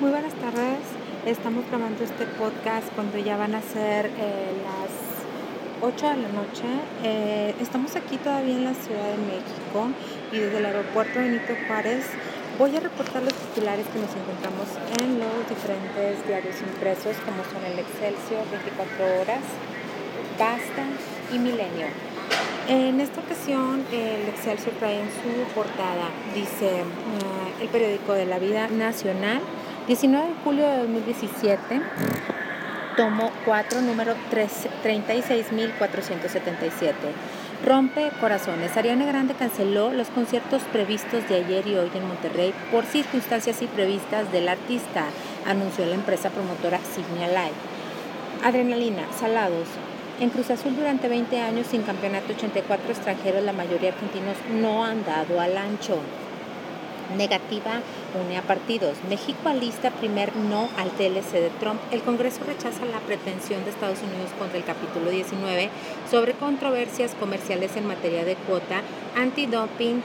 Muy buenas tardes. Estamos grabando este podcast cuando ya van a ser eh, las 8 de la noche. Eh, estamos aquí todavía en la Ciudad de México y desde el aeropuerto Benito Juárez voy a reportar los titulares que nos encontramos en los diferentes diarios impresos como son el Excelsior, 24 horas, Basta y Milenio. En esta ocasión el Excelsior trae en su portada, dice uh, el periódico de la vida nacional, 19 de julio de 2017, tomo 4, número 36.477. Rompe corazones. Ariana Grande canceló los conciertos previstos de ayer y hoy en Monterrey por circunstancias imprevistas del artista, anunció la empresa promotora Signia Live. Adrenalina, Salados. En Cruz Azul durante 20 años sin campeonato 84 extranjeros, la mayoría argentinos no han dado al ancho negativa une a partidos. México alista primer no al TLC de Trump. El Congreso rechaza la pretensión de Estados Unidos contra el capítulo 19 sobre controversias comerciales en materia de cuota, antidoping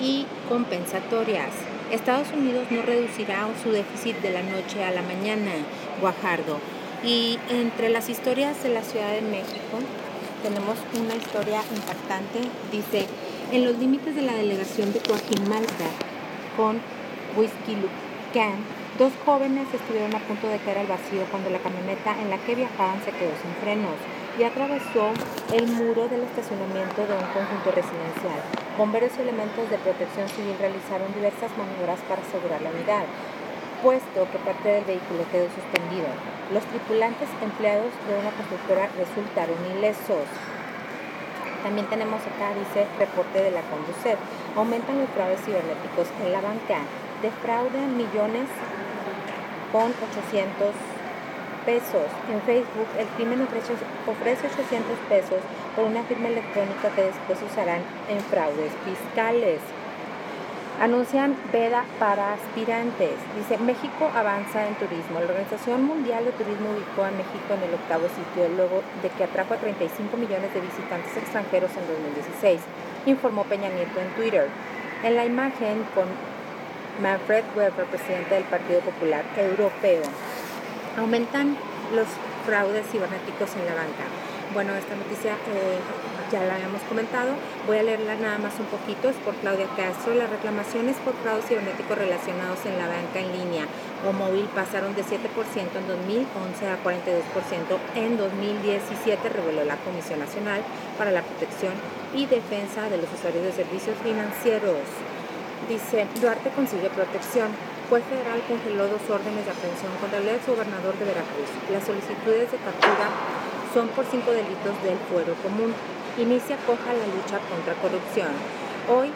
y compensatorias. Estados Unidos no reducirá su déficit de la noche a la mañana, Guajardo. Y entre las historias de la Ciudad de México, tenemos una historia impactante. Dice, en los límites de la delegación de Coajimalpa con Whisky Lucan, dos jóvenes estuvieron a punto de caer al vacío cuando la camioneta en la que viajaban se quedó sin frenos y atravesó el muro del estacionamiento de un conjunto residencial. Bomberos y elementos de protección civil realizaron diversas maniobras para asegurar la unidad, puesto que parte del vehículo quedó suspendido. Los tripulantes empleados de una constructora resultaron ilesos. También tenemos acá, dice, reporte de la Conducet. Aumentan los fraudes cibernéticos en la banca. Defraudan millones con 800 pesos. En Facebook, el crimen ofrece, ofrece 800 pesos por una firma electrónica que después usarán en fraudes fiscales. Anuncian veda para aspirantes. Dice, México avanza en turismo. La Organización Mundial de Turismo ubicó a México en el octavo sitio luego de que atrajo a 35 millones de visitantes extranjeros en 2016, informó Peña Nieto en Twitter. En la imagen con Manfred Weber, presidente del Partido Popular Europeo. Aumentan los fraudes cibernéticos en la banca. Bueno, esta noticia eh, ya la habíamos comentado. Voy a leerla nada más un poquito. Es por Claudia Castro. Las reclamaciones por fraude cibernético relacionados en la banca en línea o móvil pasaron de 7% en 2011 a 42% en 2017, reveló la Comisión Nacional para la Protección y Defensa de los Usuarios de Servicios Financieros. Dice, Duarte consigue protección. Juez federal congeló dos órdenes de aprehensión contra el ex gobernador de Veracruz. Las solicitudes de captura son por cinco delitos del fuero común. Inicia coja la lucha contra corrupción. Hoy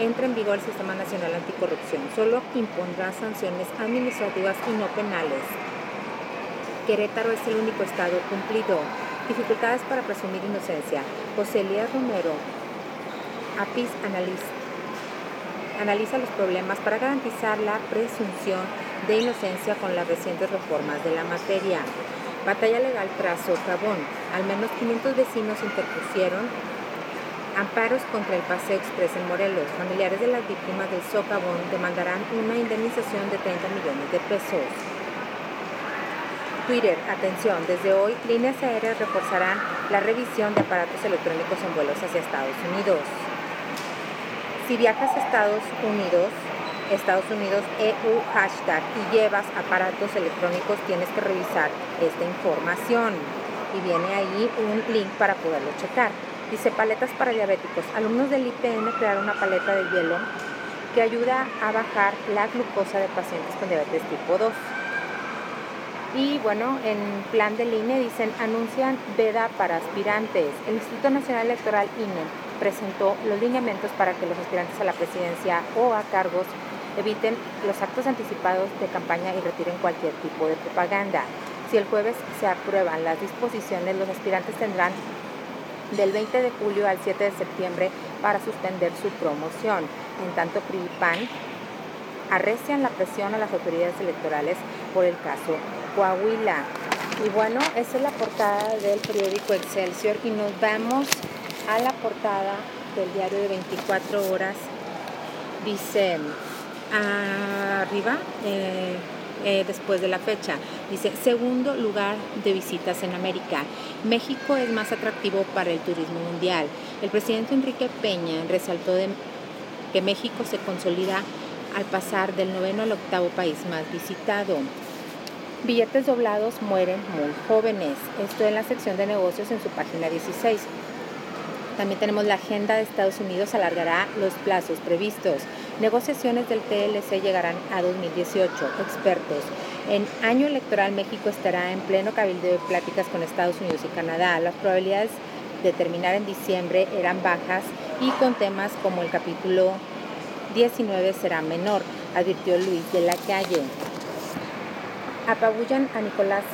entra en vigor el Sistema Nacional Anticorrupción. Solo impondrá sanciones administrativas y no penales. Querétaro es el único estado cumplido. Dificultades para presumir inocencia. José Elías Romero, APIS analiza los problemas para garantizar la presunción de inocencia con las recientes reformas de la materia. Batalla legal tras socavón. Al menos 500 vecinos interpusieron amparos contra el Paseo Express en Morelos. Familiares de las víctimas del socavón demandarán una indemnización de 30 millones de pesos. Twitter, atención, desde hoy líneas aéreas reforzarán la revisión de aparatos electrónicos en vuelos hacia Estados Unidos. Si viajas a Estados Unidos, Estados Unidos EU hashtag y llevas aparatos electrónicos, tienes que revisar esta información. Y viene ahí un link para poderlo checar. Dice paletas para diabéticos. Alumnos del IPN crearon una paleta de hielo que ayuda a bajar la glucosa de pacientes con diabetes tipo 2. Y bueno, en plan de INE dicen, anuncian veda para aspirantes. El Instituto Nacional Electoral INE presentó los lineamientos para que los aspirantes a la presidencia o a cargos eviten los actos anticipados de campaña y retiren cualquier tipo de propaganda. Si el jueves se aprueban las disposiciones, los aspirantes tendrán del 20 de julio al 7 de septiembre para suspender su promoción. En tanto, PRI y PAN arrecian la presión a las autoridades electorales por el caso Coahuila. Y bueno, esa es la portada del periódico Excelsior y nos vamos a la portada del diario de 24 horas. Dice arriba, eh, eh, después de la fecha. Dice, segundo lugar de visitas en América. México es más atractivo para el turismo mundial. El presidente Enrique Peña resaltó que México se consolida al pasar del noveno al octavo país más visitado. Billetes doblados mueren muy jóvenes. Esto en la sección de negocios en su página 16. También tenemos la agenda de Estados Unidos alargará los plazos previstos. Negociaciones del TLC llegarán a 2018. Expertos. En año electoral México estará en pleno cabildo de pláticas con Estados Unidos y Canadá. Las probabilidades de terminar en diciembre eran bajas y con temas como el capítulo 19 será menor, advirtió Luis de la Calle. Apabullan a Nicolás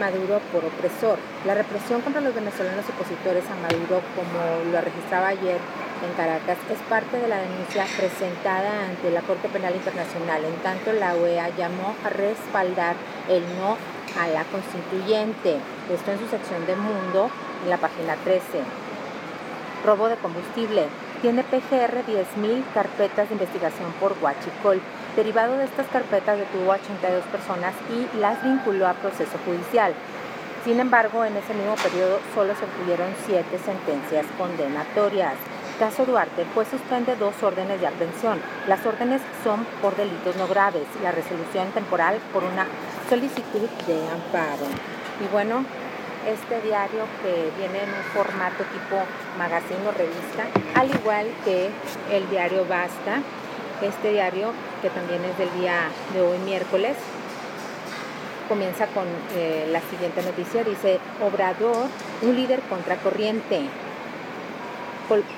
Maduro por opresor. La represión contra los venezolanos opositores a Maduro, como lo registraba ayer en Caracas, es parte de la denuncia presentada ante la Corte Penal Internacional. En tanto, la OEA llamó a respaldar el no a la constituyente. Esto en su sección de Mundo, en la página 13. Robo de combustible. Tiene PGR 10.000 carpetas de investigación por Huachicol. Derivado de estas carpetas detuvo a 82 personas y las vinculó a proceso judicial. Sin embargo, en ese mismo periodo solo se obtuvieron siete sentencias condenatorias. Caso Duarte, pues suspende dos órdenes de aprehensión. Las órdenes son por delitos no graves, la resolución temporal por una solicitud de amparo. Y bueno, este diario que viene en un formato tipo magazine o revista, al igual que el diario Basta, este diario, que también es del día de hoy miércoles, comienza con eh, la siguiente noticia. Dice, Obrador, un líder contracorriente.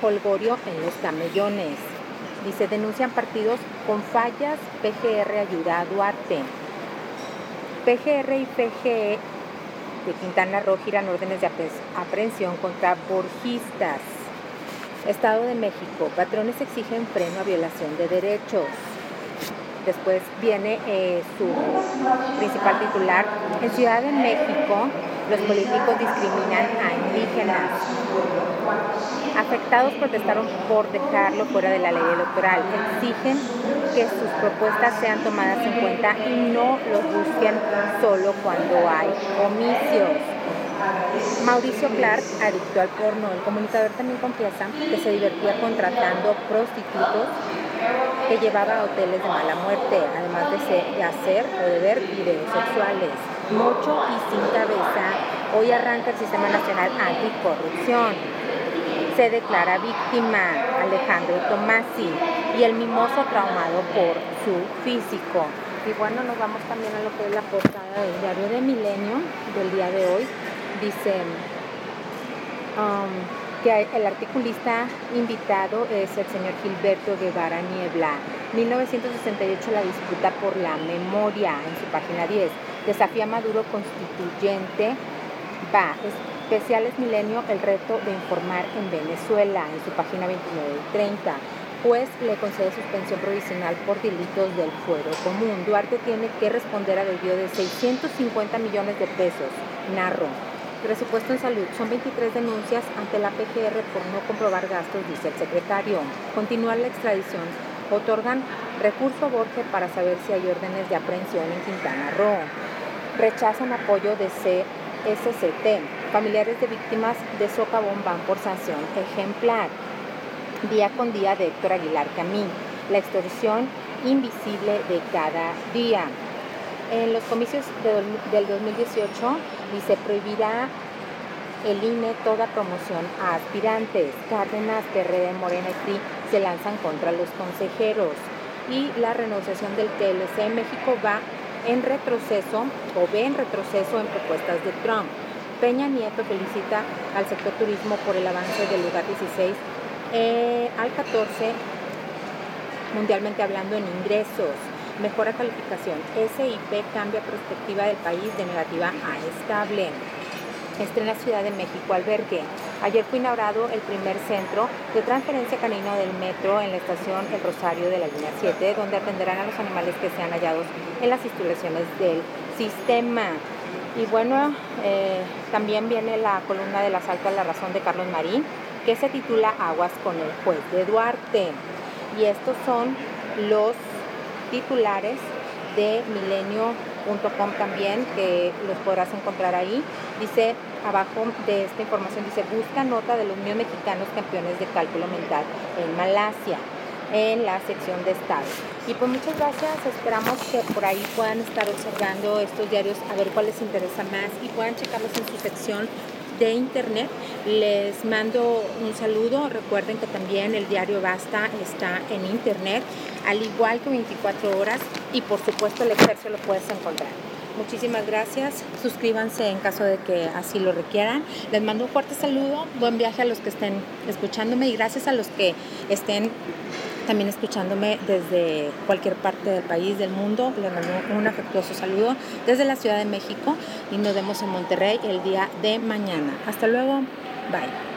Polgorio en los camellones. Dice, denuncian partidos con fallas, PGR ayuda a Duarte. PGR y PGE de Quintana Roo giran órdenes de aprehensión contra borgistas. Estado de México, patrones exigen freno a violación de derechos. Después viene eh, su principal titular. En Ciudad de México, los políticos discriminan a indígenas. Afectados protestaron por dejarlo fuera de la ley electoral. Exigen que sus propuestas sean tomadas en cuenta y no los busquen solo cuando hay comicios. Mauricio Clark, adicto al porno, el comunicador también confiesa que se divertía contratando prostitutos que llevaba a hoteles de mala muerte, además de, hacer o de ver videos sexuales. Mucho y sin cabeza, hoy arranca el Sistema Nacional Anticorrupción. Se declara víctima Alejandro Tomasi y el mimoso traumado por su físico. Y bueno, nos vamos también a lo que es la portada del diario de Milenio del día de hoy dice um, que el articulista invitado es el señor Gilberto Guevara Niebla. 1968 la disputa por la memoria en su página 10. Desafía Maduro constituyente. Va. Especiales Milenio, el reto de informar en Venezuela en su página 29 y 30 juez le concede suspensión provisional por delitos del fuero común. Duarte tiene que responder a desvío de 650 millones de pesos. Narro. Presupuesto en salud. Son 23 denuncias ante la PGR por no comprobar gastos, dice el secretario. Continuar la extradición. Otorgan recurso a Borges para saber si hay órdenes de aprehensión en Quintana Roo. Rechazan apoyo de CSCT. Familiares de víctimas de socavón van por sanción ejemplar. Día con día de Héctor Aguilar Camín. La extorsión invisible de cada día. En los comicios del 2018 dice prohibirá el INE toda promoción a aspirantes. Cárdenas, PRD, Morena y PRI se lanzan contra los consejeros. Y la renegociación del TLC en México va en retroceso o ve en retroceso en propuestas de Trump. Peña Nieto felicita al sector turismo por el avance del lugar 16 eh, al 14, mundialmente hablando en ingresos. Mejora calificación. SIP cambia perspectiva del país de negativa a estable. Estrena Ciudad de México albergue. Ayer fue inaugurado el primer centro de transferencia canino del metro en la estación El Rosario de la línea 7, donde atenderán a los animales que sean hallados en las instalaciones del sistema. Y bueno, eh, también viene la columna del asalto a la razón de Carlos Marín, que se titula Aguas con el juez de Duarte. Y estos son los titulares de milenio.com también, que los podrás encontrar ahí. Dice abajo de esta información, dice, busca nota de los niños mexicanos campeones de cálculo mental en Malasia en la sección de estado. Y pues muchas gracias, esperamos que por ahí puedan estar observando estos diarios, a ver cuál les interesa más y puedan checarlos en su sección de internet. Les mando un saludo. Recuerden que también el diario Basta está en internet, al igual que 24 horas y por supuesto el exercio lo puedes encontrar. Muchísimas gracias. Suscríbanse en caso de que así lo requieran. Les mando un fuerte saludo. Buen viaje a los que estén escuchándome y gracias a los que estén también escuchándome desde cualquier parte del país, del mundo. Les mando un afectuoso saludo desde la Ciudad de México y nos vemos en Monterrey el día de mañana. Hasta luego. Bye.